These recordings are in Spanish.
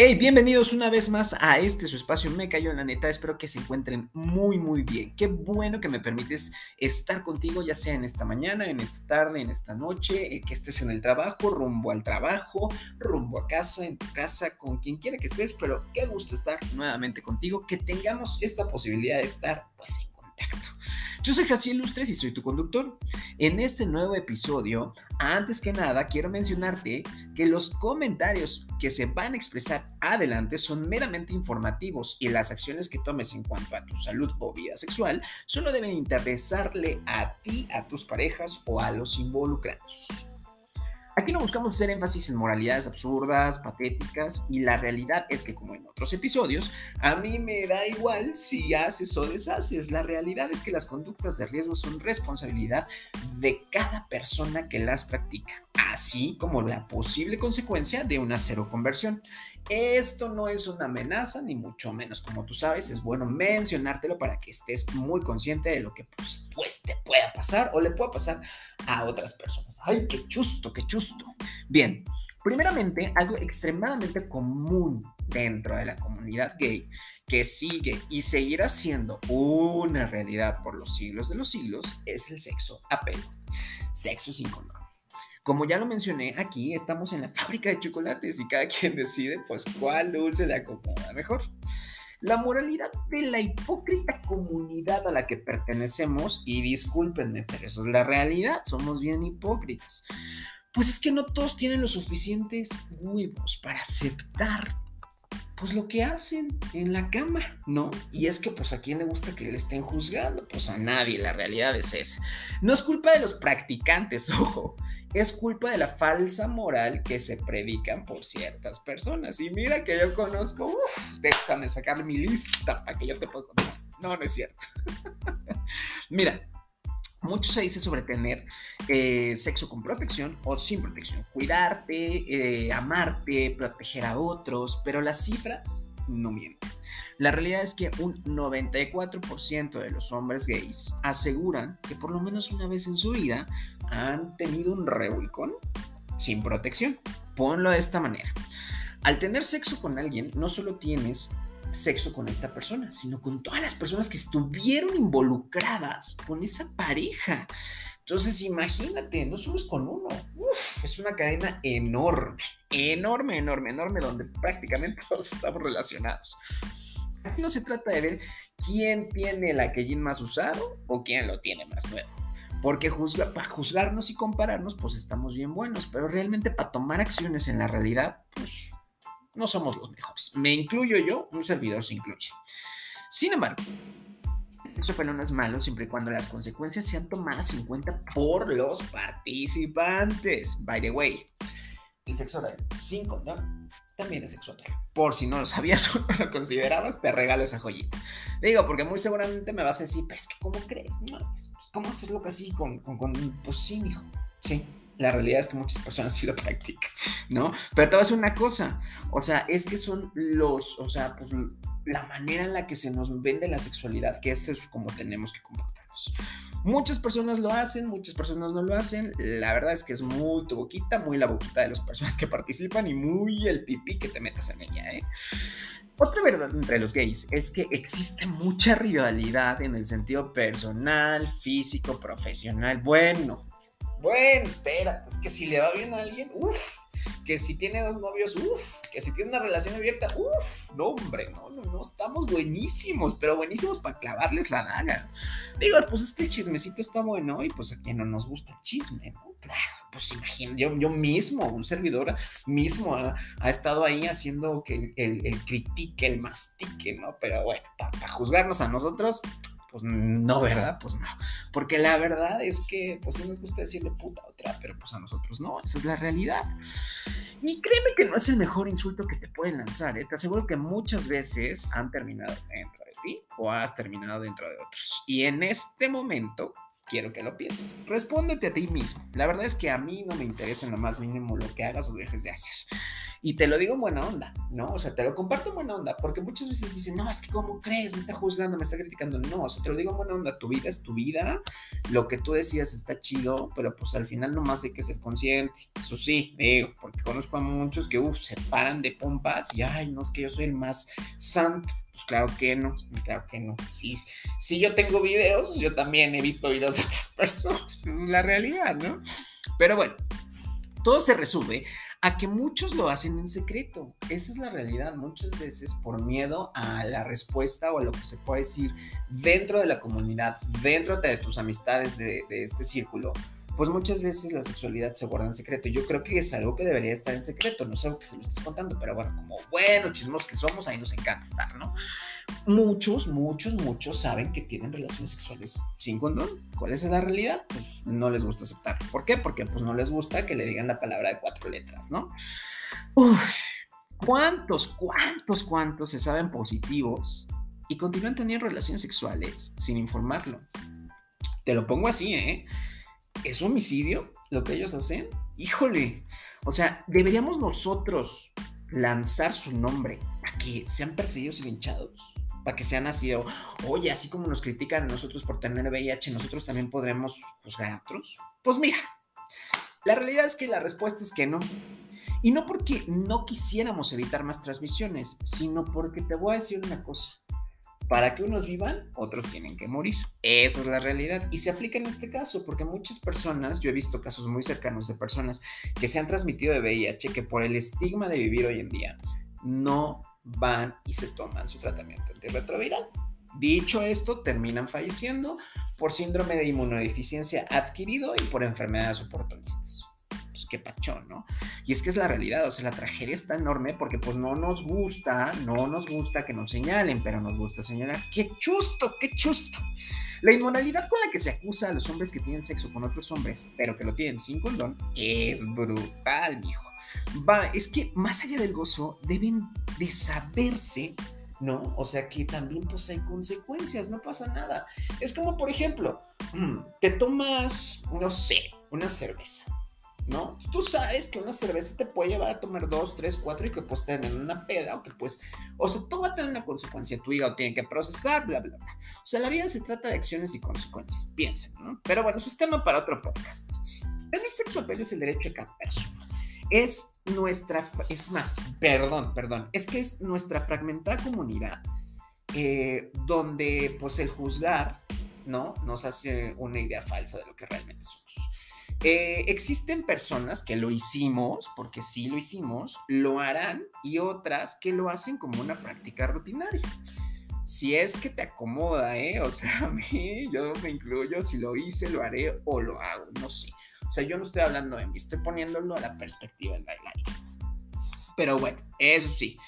Hey, bienvenidos una vez más a este su espacio Me Cayó en la Neta. Espero que se encuentren muy, muy bien. Qué bueno que me permites estar contigo, ya sea en esta mañana, en esta tarde, en esta noche, eh, que estés en el trabajo, rumbo al trabajo, rumbo a casa, en tu casa, con quien quiera que estés. Pero qué gusto estar nuevamente contigo, que tengamos esta posibilidad de estar pues en contacto. Yo soy Jaciel Lustres y soy tu conductor. En este nuevo episodio, antes que nada, quiero mencionarte que los comentarios que se van a expresar adelante son meramente informativos y las acciones que tomes en cuanto a tu salud o vida sexual solo deben interesarle a ti, a tus parejas o a los involucrados. Aquí no buscamos hacer énfasis en moralidades absurdas, patéticas, y la realidad es que, como en otros episodios, a mí me da igual si haces o deshaces. La realidad es que las conductas de riesgo son responsabilidad de cada persona que las practica, así como la posible consecuencia de una cero conversión. Esto no es una amenaza, ni mucho menos. Como tú sabes, es bueno mencionártelo para que estés muy consciente de lo que pues, pues, te pueda pasar o le pueda pasar a otras personas. ¡Ay, qué chusto, qué chusto! Bien, primeramente, algo extremadamente común dentro de la comunidad gay que sigue y seguirá siendo una realidad por los siglos de los siglos es el sexo a pelo. Sexo sin condón. Como ya lo mencioné, aquí estamos en la fábrica de chocolates y cada quien decide pues cuál dulce le acomoda mejor. La moralidad de la hipócrita comunidad a la que pertenecemos, y discúlpenme, pero eso es la realidad, somos bien hipócritas. Pues es que no todos tienen los suficientes huevos para aceptar pues lo que hacen en la cama, ¿no? Y es que pues a quién le gusta que le estén juzgando, pues a nadie, la realidad es esa. No es culpa de los practicantes, ojo, es culpa de la falsa moral que se predican por ciertas personas. Y mira que yo conozco, uff, déjame sacar mi lista para que yo te pueda contar. No, no es cierto. mira, mucho se dice sobre tener eh, sexo con protección o sin protección, cuidarte, eh, amarte, proteger a otros, pero las cifras no mienten. La realidad es que un 94% de los hombres gays aseguran que por lo menos una vez en su vida han tenido un revolcón sin protección. Ponlo de esta manera. Al tener sexo con alguien, no solo tienes sexo con esta persona, sino con todas las personas que estuvieron involucradas con esa pareja. Entonces, imagínate, no solo es con uno, es una cadena enorme, enorme, enorme, enorme, donde prácticamente todos estamos relacionados. Aquí no se trata de ver quién tiene el aquellín más usado o quién lo tiene más nuevo. Porque para juzgarnos y compararnos, pues estamos bien buenos, pero realmente para tomar acciones en la realidad, pues no somos los mejores. Me incluyo yo, un servidor se incluye. Sin embargo, el sexo no es malo siempre y cuando las consecuencias sean tomadas en cuenta por los participantes. By the way, el sexo oral sin condón también es sexo oral. Por si no lo sabías o no lo considerabas, te regalo esa joyita. Digo, porque muy seguramente me vas a decir, pero es que ¿cómo crees? No, pues, ¿cómo hacerlo así con, con, con, pues sí, hijo, sí la realidad es que muchas personas sí lo practican, ¿no? Pero te voy a una cosa, o sea, es que son los, o sea, pues la manera en la que se nos vende la sexualidad, que es como tenemos que comportarnos. Muchas personas lo hacen, muchas personas no lo hacen. La verdad es que es muy tu boquita, muy la boquita de las personas que participan y muy el pipí que te metas en ella, ¿eh? Otra verdad entre los gays es que existe mucha rivalidad en el sentido personal, físico, profesional. Bueno, bueno, espérate, es que si le va bien a alguien, uff, que si tiene dos novios, uff, que si tiene una relación abierta, uff, no, hombre, no, no, no, estamos buenísimos, pero buenísimos para clavarles la daga. Digo, pues es que el chismecito está bueno y pues a quien no nos gusta el chisme, ¿no? Claro, pues imagínate, yo, yo mismo, un servidor mismo ha, estado ahí haciendo que el, critique, el mastique, ¿no? Pero bueno, para juzgarnos a nosotros, pues no, ¿verdad? Pues no. Porque la verdad es que, pues sí nos gusta decirle puta a otra, pero pues a nosotros no, esa es la realidad. Y créeme que no es el mejor insulto que te pueden lanzar, ¿eh? Te aseguro que muchas veces han terminado dentro de ti o has terminado dentro de otros. Y en este momento, quiero que lo pienses. Respóndete a ti mismo. La verdad es que a mí no me interesa en lo más mínimo lo que hagas o dejes de hacer. Y te lo digo en buena onda, ¿no? O sea, te lo comparto en buena onda, porque muchas veces dicen, no, es que ¿cómo crees? Me está juzgando, me está criticando. No, o sea, te lo digo en buena onda, tu vida es tu vida, lo que tú decías está chido, pero pues al final nomás hay que ser consciente. Eso sí, digo, porque conozco a muchos que, uff, se paran de pompas y, ay, no, es que yo soy el más santo. Pues claro que no, claro que no. Si, si yo tengo videos, yo también he visto videos de otras personas. Esa es la realidad, ¿no? Pero bueno, todo se resume a que muchos lo hacen en secreto. Esa es la realidad. Muchas veces por miedo a la respuesta o a lo que se puede decir dentro de la comunidad, dentro de tus amistades de, de este círculo, pues muchas veces la sexualidad se guarda en secreto. Yo creo que es algo que debería estar en secreto, no es algo que se lo estés contando, pero bueno, como buenos chismos que somos, ahí nos encanta estar, ¿no? Muchos, muchos, muchos saben que tienen relaciones sexuales sin condón. ¿Cuál es la realidad? Pues no les gusta aceptar. ¿Por qué? Porque pues no les gusta que le digan la palabra de cuatro letras, ¿no? Uf, ¿cuántos, cuántos, cuántos se saben positivos y continúan teniendo relaciones sexuales sin informarlo? Te lo pongo así, ¿eh? ¿Es homicidio lo que ellos hacen? Híjole, o sea, deberíamos nosotros lanzar su nombre para que sean perseguidos y linchados, para que sean así, oye, así como nos critican a nosotros por tener VIH, nosotros también podremos juzgar a otros. Pues mira, la realidad es que la respuesta es que no. Y no porque no quisiéramos evitar más transmisiones, sino porque te voy a decir una cosa para que unos vivan, otros tienen que morir. Esa es la realidad. Y se aplica en este caso, porque muchas personas, yo he visto casos muy cercanos de personas que se han transmitido de VIH, que por el estigma de vivir hoy en día, no van y se toman su tratamiento antirretroviral. Dicho esto, terminan falleciendo por síndrome de inmunodeficiencia adquirido y por enfermedades oportunistas pues qué pachón, ¿no? Y es que es la realidad, o sea, la tragedia está enorme porque pues no nos gusta, no nos gusta que nos señalen, pero nos gusta señalar. ¡Qué chusto, qué chusto! La inmoralidad con la que se acusa a los hombres que tienen sexo con otros hombres, pero que lo tienen sin condón, es brutal, mijo. Va, es que más allá del gozo, deben de saberse ¿no? O sea que también pues hay consecuencias, no pasa nada. Es como, por ejemplo, te tomas, no sé, una cerveza, ¿no? Tú sabes que una cerveza te puede llevar a tomar dos, tres, cuatro y que puedes tener una peda o que pues, o sea, todo va a tener una consecuencia, tu hígado tiene que procesar, bla, bla, bla. O sea, la vida se trata de acciones y consecuencias, piensen, ¿no? Pero bueno, eso es tema para otro podcast. Tener sexo bello es el derecho de cada persona. Es nuestra, es más, perdón, perdón, es que es nuestra fragmentada comunidad eh, donde pues el juzgar, ¿no? Nos hace una idea falsa de lo que realmente somos. Eh, existen personas que lo hicimos, porque sí lo hicimos, lo harán y otras que lo hacen como una práctica rutinaria. Si es que te acomoda, ¿eh? O sea, a mí, yo me incluyo, si lo hice, lo haré o lo hago, no sé. O sea, yo no estoy hablando de mí, estoy poniéndolo a la perspectiva del bailarín. Pero bueno, eso sí,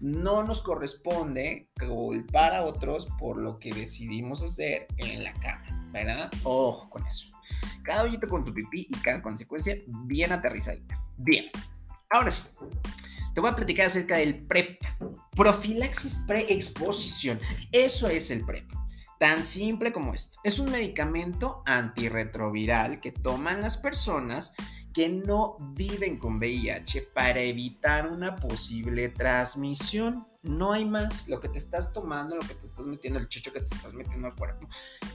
no nos corresponde culpar a otros por lo que decidimos hacer en la cama, ¿verdad? Ojo con eso. Cada hoyito con su pipí y cada consecuencia bien aterrizadita. Bien, ahora sí. Te voy a platicar acerca del PrEP. Profilaxis preexposición. Eso es el PrEP. Tan simple como esto. Es un medicamento antirretroviral que toman las personas que no viven con VIH para evitar una posible transmisión. No hay más. Lo que te estás tomando, lo que te estás metiendo, el chucho que te estás metiendo al cuerpo,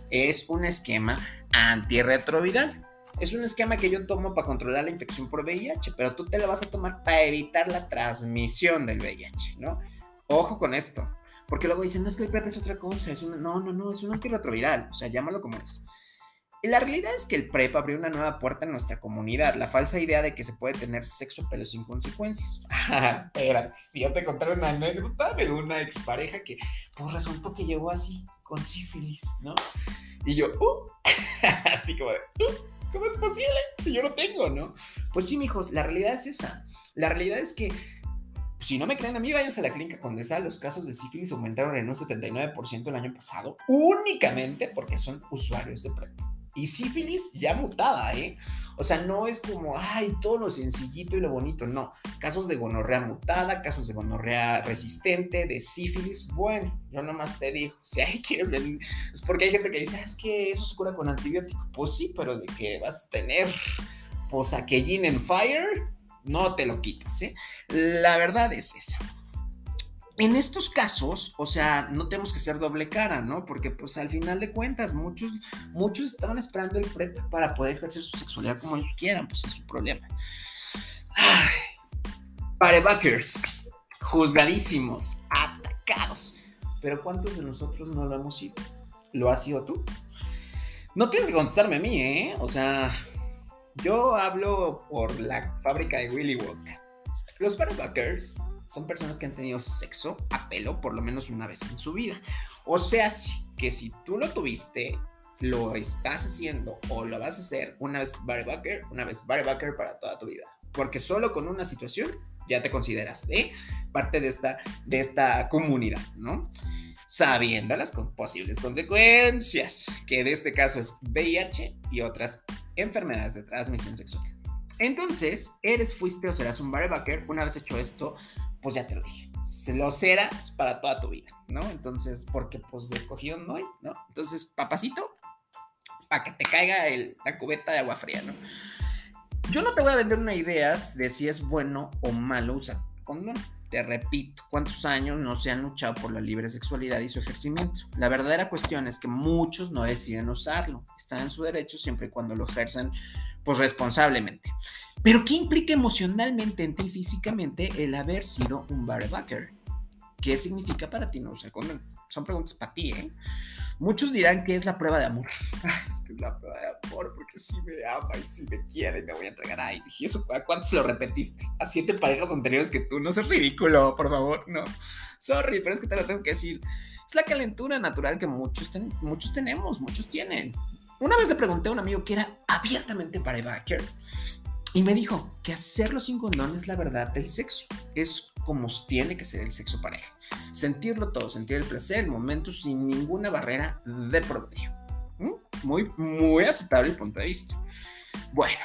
es un esquema antirretroviral. Es un esquema que yo tomo para controlar la infección por VIH, pero tú te lo vas a tomar para evitar la transmisión del VIH, ¿no? Ojo con esto, porque luego dicen, no es que el PrEP es otra cosa, es un, no, no, no, es un antirretroviral, o sea, llámalo como es. La realidad es que el PrEP abrió una nueva puerta en nuestra comunidad, la falsa idea de que se puede tener sexo pero sin consecuencias. Espérate, si yo te contaré una anécdota de una expareja que pues resultó que llegó así, con sífilis, ¿no? Y yo, uh, así como de, uh, ¿cómo es posible? Si yo lo tengo, ¿no? Pues sí, mijos, la realidad es esa. La realidad es que si no me creen a mí, váyanse a la clínica Condesa. Los casos de sífilis aumentaron en un 79% el año pasado, únicamente porque son usuarios de PrEP. Y sífilis ya mutada, ¿eh? O sea, no es como, ay, todo lo sencillito y lo bonito, no. Casos de gonorrea mutada, casos de gonorrea resistente, de sífilis, bueno, yo nomás te digo, si hay quieres ver, es porque hay gente que dice, es que eso se cura con antibiótico. Pues sí, pero de que vas a tener posaquellín en fire, no te lo quitas, ¿eh? La verdad es esa. En estos casos, o sea, no tenemos que ser doble cara, ¿no? Porque pues al final de cuentas, muchos, muchos estaban esperando el PrEP para poder ejercer su sexualidad como ellos quieran, pues es su problema. Ay, parebackers, juzgadísimos, atacados. Pero ¿cuántos de nosotros no lo hemos sido? ¿Lo has sido tú? No tienes que contestarme a mí, ¿eh? O sea, yo hablo por la fábrica de Willy Wonka. Los parebackers son personas que han tenido sexo a pelo por lo menos una vez en su vida. O sea, que si tú lo tuviste, lo estás haciendo o lo vas a hacer una vez barebacker, una vez barebacker para toda tu vida. Porque solo con una situación ya te consideras ¿eh? parte de esta, de esta comunidad, ¿no? Sabiendo las posibles consecuencias, que en este caso es VIH y otras enfermedades de transmisión sexual. Entonces, eres, fuiste o serás un barebacker. Una vez hecho esto, pues ya te lo dije. Se lo serás para toda tu vida, ¿no? Entonces, porque pues de escogido no ¿no? Entonces, papacito, para que te caiga el, la cubeta de agua fría, ¿no? Yo no te voy a vender una idea de si es bueno o malo usar condón. Te repito, ¿cuántos años no se han luchado por la libre sexualidad y su ejercimiento? La verdadera cuestión es que muchos no deciden usarlo. Están en su derecho siempre y cuando lo ejerzan pues responsablemente. Pero ¿qué implica emocionalmente en ti físicamente el haber sido un barebacker? ¿Qué significa para ti no usar condón? Son preguntas para ti, ¿eh? Muchos dirán que es la prueba de amor. es que es la prueba de amor, porque si me ama y si me quiere, me voy a entregar. Ay, dije, ¿eso a cuántos lo repetiste? A siete parejas anteriores que tú. No seas ridículo, por favor, no. Sorry, pero es que te lo tengo que decir. Es la calentura natural que muchos, muchos tenemos, muchos tienen. Una vez le pregunté a un amigo que era abiertamente para backer y me dijo que hacerlo sin condón es la verdad del sexo. Es como tiene que ser el sexo para él. Sentirlo todo, sentir el placer, el momento sin ninguna barrera de promedio. ¿Mm? Muy, muy aceptable el punto de vista. Bueno,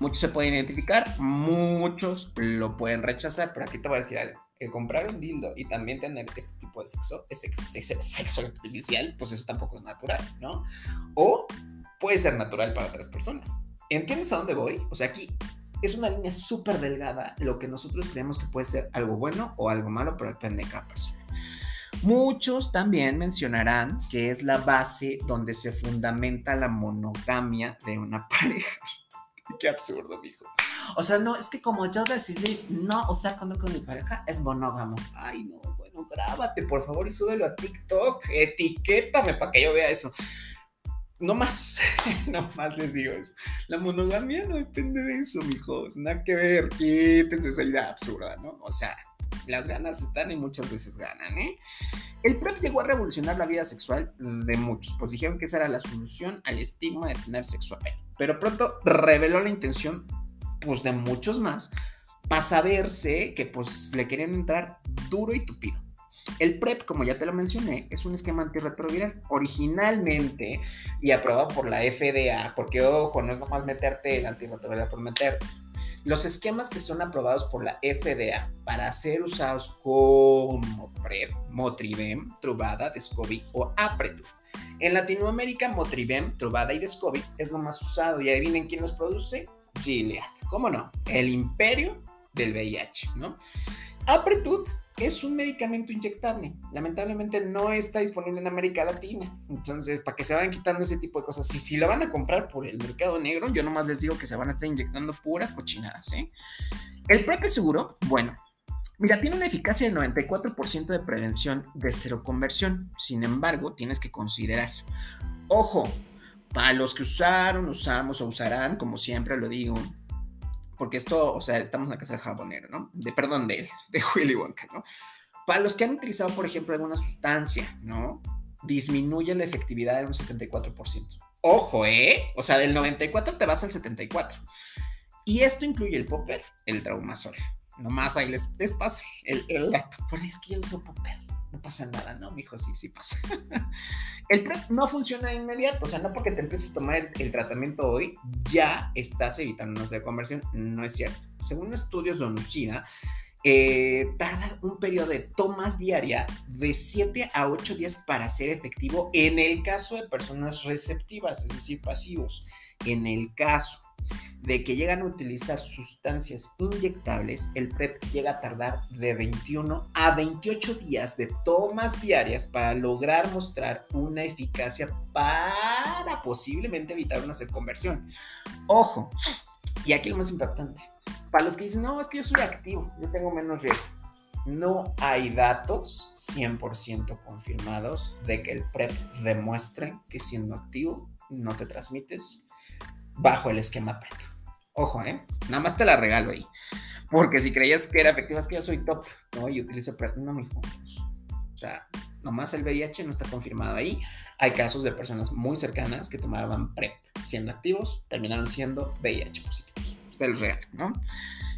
muchos se pueden identificar, muchos lo pueden rechazar, pero aquí te voy a decir algo. El comprar un dildo y también tener este tipo de sexo, sexo, sexo artificial, pues eso tampoco es natural, ¿no? O puede ser natural para otras personas. ¿Entiendes a dónde voy? O sea, aquí es una línea súper delgada lo que nosotros creemos que puede ser algo bueno o algo malo, pero depende de cada persona. Muchos también mencionarán que es la base donde se fundamenta la monogamia de una pareja. Qué absurdo, mijo. O sea, no, es que como yo decidí no usar condón con mi pareja, es monógamo. Ay, no, bueno, grábate, por favor, y súbelo a TikTok. Etiquétame para que yo vea eso no más, no más les digo eso. La monogamia no depende de eso, mijos. Nada que ver, quítense esa idea absurda, ¿no? O sea, las ganas están y muchas veces ganan, ¿eh? El PrEP llegó a revolucionar la vida sexual de muchos, pues dijeron que esa era la solución al estigma de tener sexo a pelo. Pero pronto reveló la intención, pues, de muchos más, para saberse que, pues, le querían entrar duro y tupido. El PrEP, como ya te lo mencioné, es un esquema antirretroviral originalmente y aprobado por la FDA, porque ojo, no es nomás meterte el antirretroviral por meterte. Los esquemas que son aprobados por la FDA para ser usados como PrEP, Motrivem, Truvada, Descovy o Apretude. En Latinoamérica, Motrivem, Truvada y Descovy es lo más usado. Y adivinen quién los produce, Gilead. ¿Cómo no? El imperio del VIH, ¿no? Apretude es un medicamento inyectable. Lamentablemente no está disponible en América Latina. Entonces, para que se vayan quitando ese tipo de cosas, si, si lo van a comprar por el mercado negro, yo nomás les digo que se van a estar inyectando puras cochinadas. ¿eh? El PrEP seguro, bueno. Mira, tiene una eficacia del 94% de prevención de cero conversión. Sin embargo, tienes que considerar, ojo, para los que usaron, usamos o usarán, como siempre lo digo, porque esto, o sea, estamos en la casa del jabonero, ¿no? De, perdón, de, de Willy Wonka, ¿no? Para los que han utilizado, por ejemplo, alguna sustancia, ¿no? Disminuye la efectividad en un 74%. Ojo, ¿eh? O sea, del 94 te vas al 74. Y esto incluye el popper, el traumasol. Nomás ahí les, les paso el, el, es que yo uso popper no pasa nada, ¿no? Mijo, sí, sí pasa. el PrEP no funciona de inmediato, o sea, no porque te empieces a tomar el, tratamiento hoy, ya estás evitando una conversión, no es cierto. Según estudios de ONUCIDA, eh, tarda un periodo de tomas diaria de 7 a 8 días para ser efectivo en el caso de personas receptivas, es decir, pasivos. En el caso de que llegan a utilizar sustancias inyectables, el PrEP llega a tardar de 21 a 28 días de tomas diarias para lograr mostrar una eficacia para posiblemente evitar una conversión. Ojo, y aquí lo más importante, para los que dicen, no, es que yo soy activo, yo tengo menos riesgo. No hay datos 100% confirmados de que el PrEP demuestre que siendo activo no te transmites bajo el esquema PrEP. Ojo, ¿eh? Nada más te la regalo ahí. Porque si creías que era efectiva, es que yo soy top, ¿no? Y utilizo PrEP. No, mijo. O sea, nomás el VIH no está confirmado ahí. Hay casos de personas muy cercanas que tomaban PrEP siendo activos, terminaron siendo VIH positivos. Usted los regala, ¿no?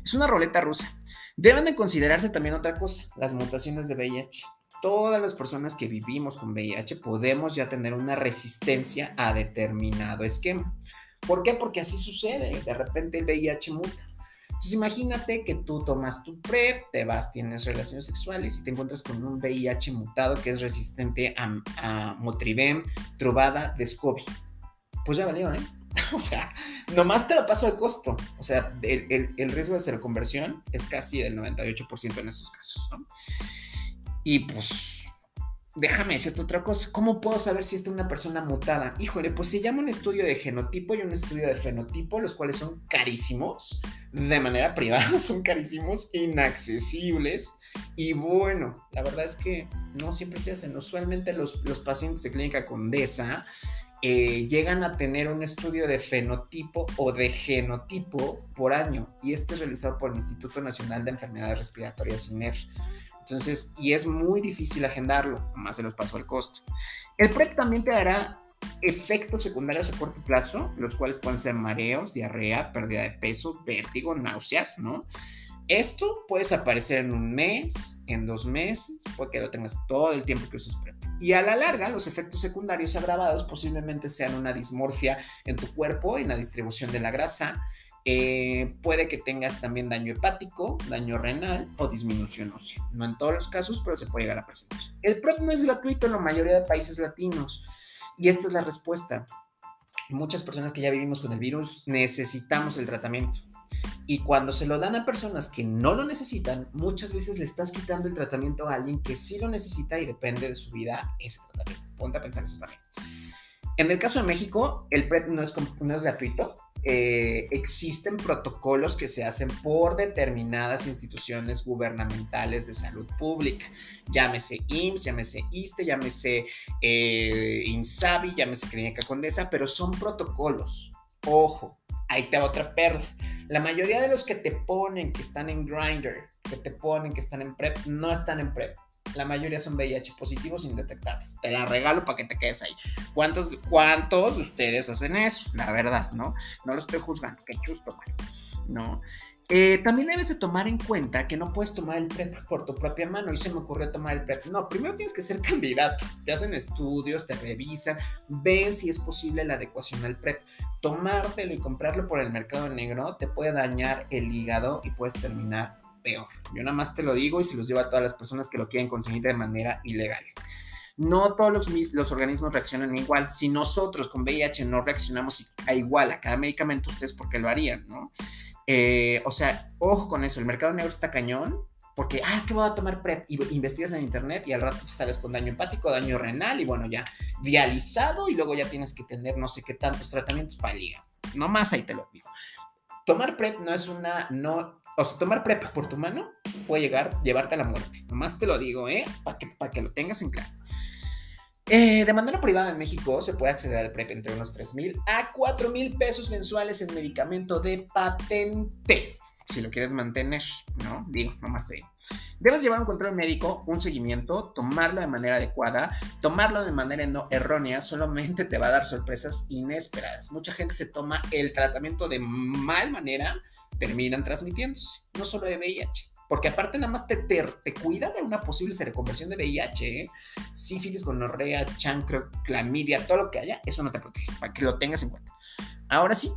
Es una roleta rusa. Deben de considerarse también otra cosa, las mutaciones de VIH. Todas las personas que vivimos con VIH podemos ya tener una resistencia a determinado esquema. ¿Por qué? Porque así sucede. De repente el VIH muta. Entonces imagínate que tú tomas tu PrEP, te vas, tienes relaciones sexuales y te encuentras con un VIH mutado que es resistente a, a Motrivem, Truvada, Descovy. Pues ya valió, ¿eh? o sea, nomás te lo paso de costo. O sea, el, riesgo de ser conversión es casi del 98% en esos casos, ¿no? Y pues, déjame decirte otra cosa. ¿Cómo puedo saber si está una persona mutada? Híjole, pues se llama un estudio de genotipo y un estudio de fenotipo, los cuales son carísimos, de manera privada, son carísimos, inaccesibles. Y bueno, la verdad es que no siempre se hacen. Usualmente los, los pacientes de clínica condesa eh, llegan a tener un estudio de fenotipo o de genotipo por año y este es realizado por el Instituto Nacional de Enfermedades Respiratorias INER. Entonces, y es muy difícil agendarlo, más se los pasó el costo. El PrEP también te dará efectos secundarios a corto plazo, los cuales pueden ser mareos, diarrea, pérdida de peso, vértigo, náuseas, ¿no? Esto puede aparecer en un mes, en dos meses, puede que lo tengas todo el tiempo que uses PrEP. Y a la larga, los efectos secundarios agravados posiblemente sean una dismorfia en tu cuerpo, en la distribución de la grasa. Eh, puede que tengas también daño hepático, daño renal o disminución ósea. No en todos los casos, pero se puede llegar a presentar. El PrEP no es gratuito en la mayoría de países latinos. Y esta es la respuesta. Muchas personas que ya vivimos con el virus necesitamos el tratamiento. Y cuando se lo dan a personas que no lo necesitan, muchas veces le estás quitando el tratamiento a alguien que sí lo necesita y depende de su vida ese tratamiento. Ponte a pensar eso también. En el caso de México, el PrEP no es gratuito. Eh, existen protocolos que se hacen por determinadas instituciones gubernamentales de salud pública. Llámese IMSS, llámese ISTE, llámese eh, INSABI, llámese Clínica Condesa, pero son protocolos. Ojo, ahí te va otra perla la mayoría de los que te ponen que están en Grinder, que te ponen que están en PrEP, no están en PrEP. La mayoría son VIH positivos indetectables. Te la regalo para que te quedes ahí. ¿Cuántos, ¿Cuántos de ustedes hacen eso? La verdad, ¿no? No lo estoy juzgando. Qué chusto, ¿no? Eh, también debes de tomar en cuenta que no puedes tomar el PrEP por tu propia mano y se me ocurrió tomar el PrEP. No, primero tienes que ser candidato. Te hacen estudios, te revisan, ven si es posible la adecuación al PrEP. Tomártelo y comprarlo por el mercado negro te puede dañar el hígado y puedes terminar peor. Yo nada más te lo digo y se los digo a todas las personas que lo quieren conseguir de manera ilegal. No todos los, los, organismos reaccionan igual. Si nosotros con VIH no reaccionamos a igual a cada medicamento, ustedes por qué lo harían, ¿no? Eh, o sea, ojo con eso, el mercado negro está cañón, porque, ah, es que voy a tomar PrEP investigas en internet y al rato sales con daño hepático, daño renal y bueno, ya dializado y luego ya tienes que tener no sé qué tantos tratamientos para el hígado. No más ahí te lo digo. Tomar PrEP no es una, no, o sea, tomar PrEP por tu mano puede llegar, llevarte a la muerte. Nomás te lo digo, ¿eh? Para que, para que lo tengas en claro. Eh, de manera privada en México se puede acceder al PrEP entre unos 3 mil a 4 mil pesos mensuales en medicamento de patente. Si lo quieres mantener, ¿no? Digo, nomás te digo. Debes llevar un control médico, un seguimiento, tomarlo de manera adecuada, tomarlo de manera no errónea, solamente te va a dar sorpresas inesperadas. Mucha gente se toma el tratamiento de mal manera, terminan transmitiéndose, no solo de VIH, porque aparte nada más te, te, cuida de una posible reconversión de VIH, ¿eh? sífilis, gonorrea, chancro, clamidia, todo lo que haya, eso no te protege, para que lo tengas en cuenta. Ahora sí,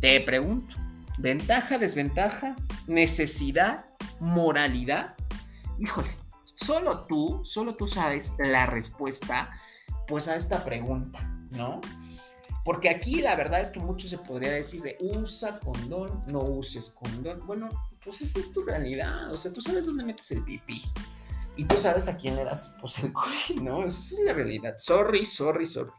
te pregunto, ventaja, desventaja, necesidad, moralidad. Híjole, solo tú, solo tú sabes la respuesta pues a esta pregunta, ¿no? Porque aquí la verdad es que mucho se podría decir de usa condón, no uses condón. Bueno, pues esa es tu realidad. O sea, tú sabes dónde metes el pipí. Y tú sabes a quién le das pues, el COVID, ¿no? Esa es la realidad. Sorry, sorry, sorry.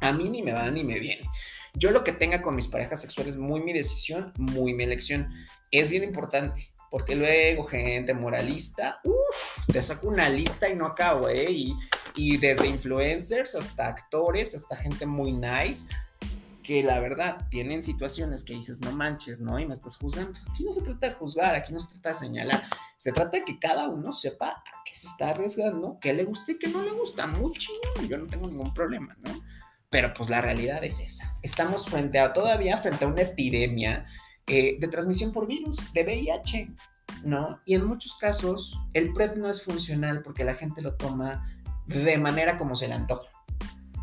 A mí ni me va ni me viene. Yo lo que tenga con mis parejas sexuales, muy mi decisión, muy mi elección. Es bien importante. Porque luego, gente moralista, uff, te saco una lista y no acabo, ¿eh? Y, y desde influencers hasta actores, hasta gente muy nice, que la verdad tienen situaciones que dices, no manches, ¿no? Y me estás juzgando. Aquí no se trata de juzgar, aquí no se trata de señalar, se trata de que cada uno sepa a qué se está arriesgando, qué le gusta y qué no le gusta. Mucho, yo no tengo ningún problema, ¿no? Pero pues la realidad es esa. Estamos frente a, todavía frente a una epidemia eh, de transmisión por virus, de VIH, ¿no? Y en muchos casos el PrEP no es funcional porque la gente lo toma de manera como se le antoja.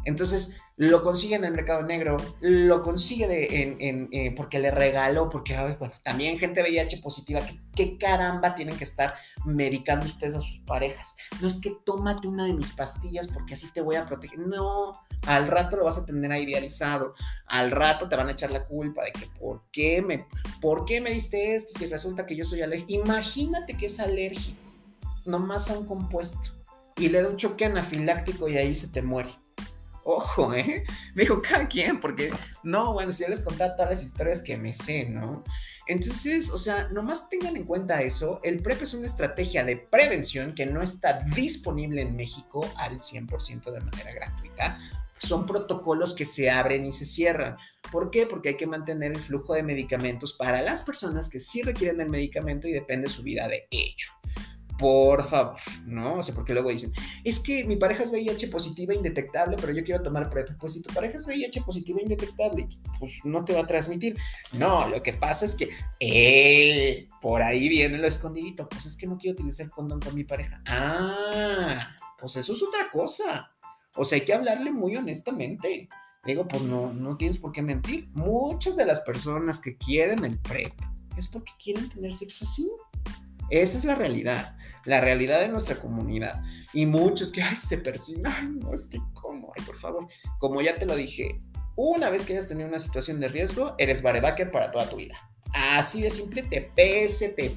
Entonces, lo consigue en el mercado negro, lo consigue de, en, eh, porque le regaló, porque bueno, también gente VIH positiva, ¿qué, caramba tienen que estar medicando ustedes a sus parejas? No es que tómate una de mis pastillas porque así te voy a proteger. No, al rato lo vas a tener idealizado, al rato te van a echar la culpa de que ¿por qué me, por qué me diste esto si resulta que yo soy alérgico? Imagínate que es alérgico, nomás a un compuesto, y le da un choque anafiláctico y ahí se te muere ojo, ¿eh? Me dijo, cada quien, porque no, bueno, si yo les contaba todas las historias que me sé, ¿no? Entonces, o sea, nomás tengan en cuenta eso, el PrEP es una estrategia de prevención que no está disponible en México al 100% de manera gratuita. Son protocolos que se abren y se cierran. ¿Por qué? Porque hay que mantener el flujo de medicamentos para las personas que sí requieren el medicamento y depende su vida de ello por favor, ¿no? O sea, porque luego dicen, es que mi pareja es VIH positiva e indetectable, pero yo quiero tomar PrEP. Pues si tu pareja es VIH positiva e indetectable, pues no te va a transmitir. No, lo que pasa es que, eh, por ahí viene lo escondidito. Pues es que no quiero utilizar condón con mi pareja. Ah, pues eso es otra cosa. O sea, hay que hablarle muy honestamente. Digo, pues no, no tienes por qué mentir. Muchas de las personas que quieren el PrEP es porque quieren tener sexo así. Esa es la realidad, la realidad de nuestra comunidad. Y muchos que, ay, se persignan, no, es que, ¿cómo? Ay, por favor. Como ya te lo dije, una vez que hayas tenido una situación de riesgo, eres barebacker para toda tu vida. Así de simple, te pese, te,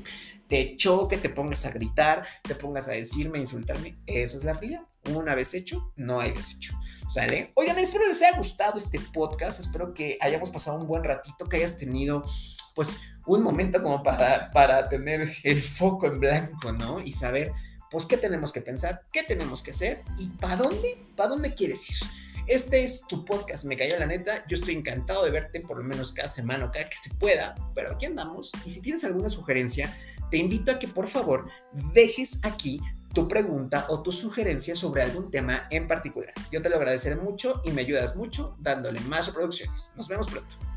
te choque, te pongas a gritar, te pongas a decirme, insultarme. Esa es la realidad. Una vez hecho, no hay desecho. ¿Sale? Oigan, espero les haya gustado este podcast. Espero que hayamos pasado un buen ratito, que hayas tenido pues un momento como para, para tener el foco en blanco, ¿no? Y saber, pues, qué tenemos que pensar, qué tenemos que hacer y para dónde, para dónde quieres ir. Este es tu podcast, me cayó la neta. Yo estoy encantado de verte por lo menos cada semana o cada que se pueda, pero aquí andamos. Y si tienes alguna sugerencia, te invito a que por favor dejes aquí tu pregunta o tu sugerencia sobre algún tema en particular. Yo te lo agradeceré mucho y me ayudas mucho dándole más reproducciones. Nos vemos pronto.